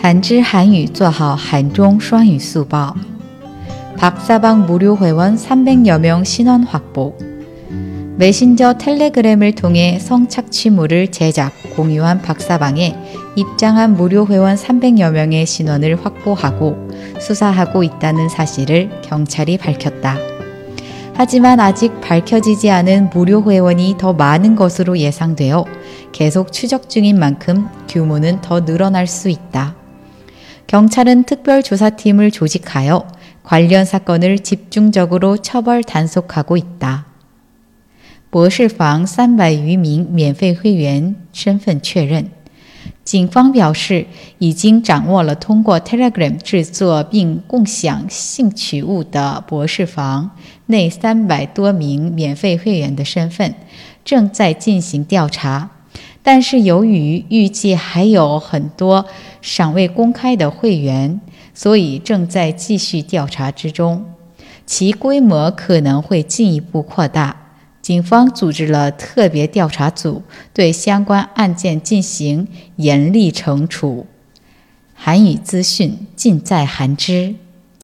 한知한유做好한중双语速报 박사방 무료 회원 300여 명 신원 확보. 메신저 텔레그램을 통해 성착취물을 제작, 공유한 박사방에 입장한 무료 회원 300여 명의 신원을 확보하고 수사하고 있다는 사실을 경찰이 밝혔다. 하지만 아직 밝혀지지 않은 무료 회원이 더 많은 것으로 예상되어 계속 추적 중인 만큼 규모는 더 늘어날 수 있다. 경찰은 특별조사팀을 조직하여 관련 사건을 집중적으로 처벌 단속하고 있다. 博士房三百余名免费会员身份确认。警方表示，已经掌握了通过 Telegram 制作并共享性取物的博士房内三百多名免费会员的身份，正在进行调查。 但是，由于预计还有很多尚未公开的会员，所以正在继续调查之中，其规模可能会进一步扩大。警方组织了特别调查组，对相关案件进行严厉惩处。韩语资讯尽在韩知。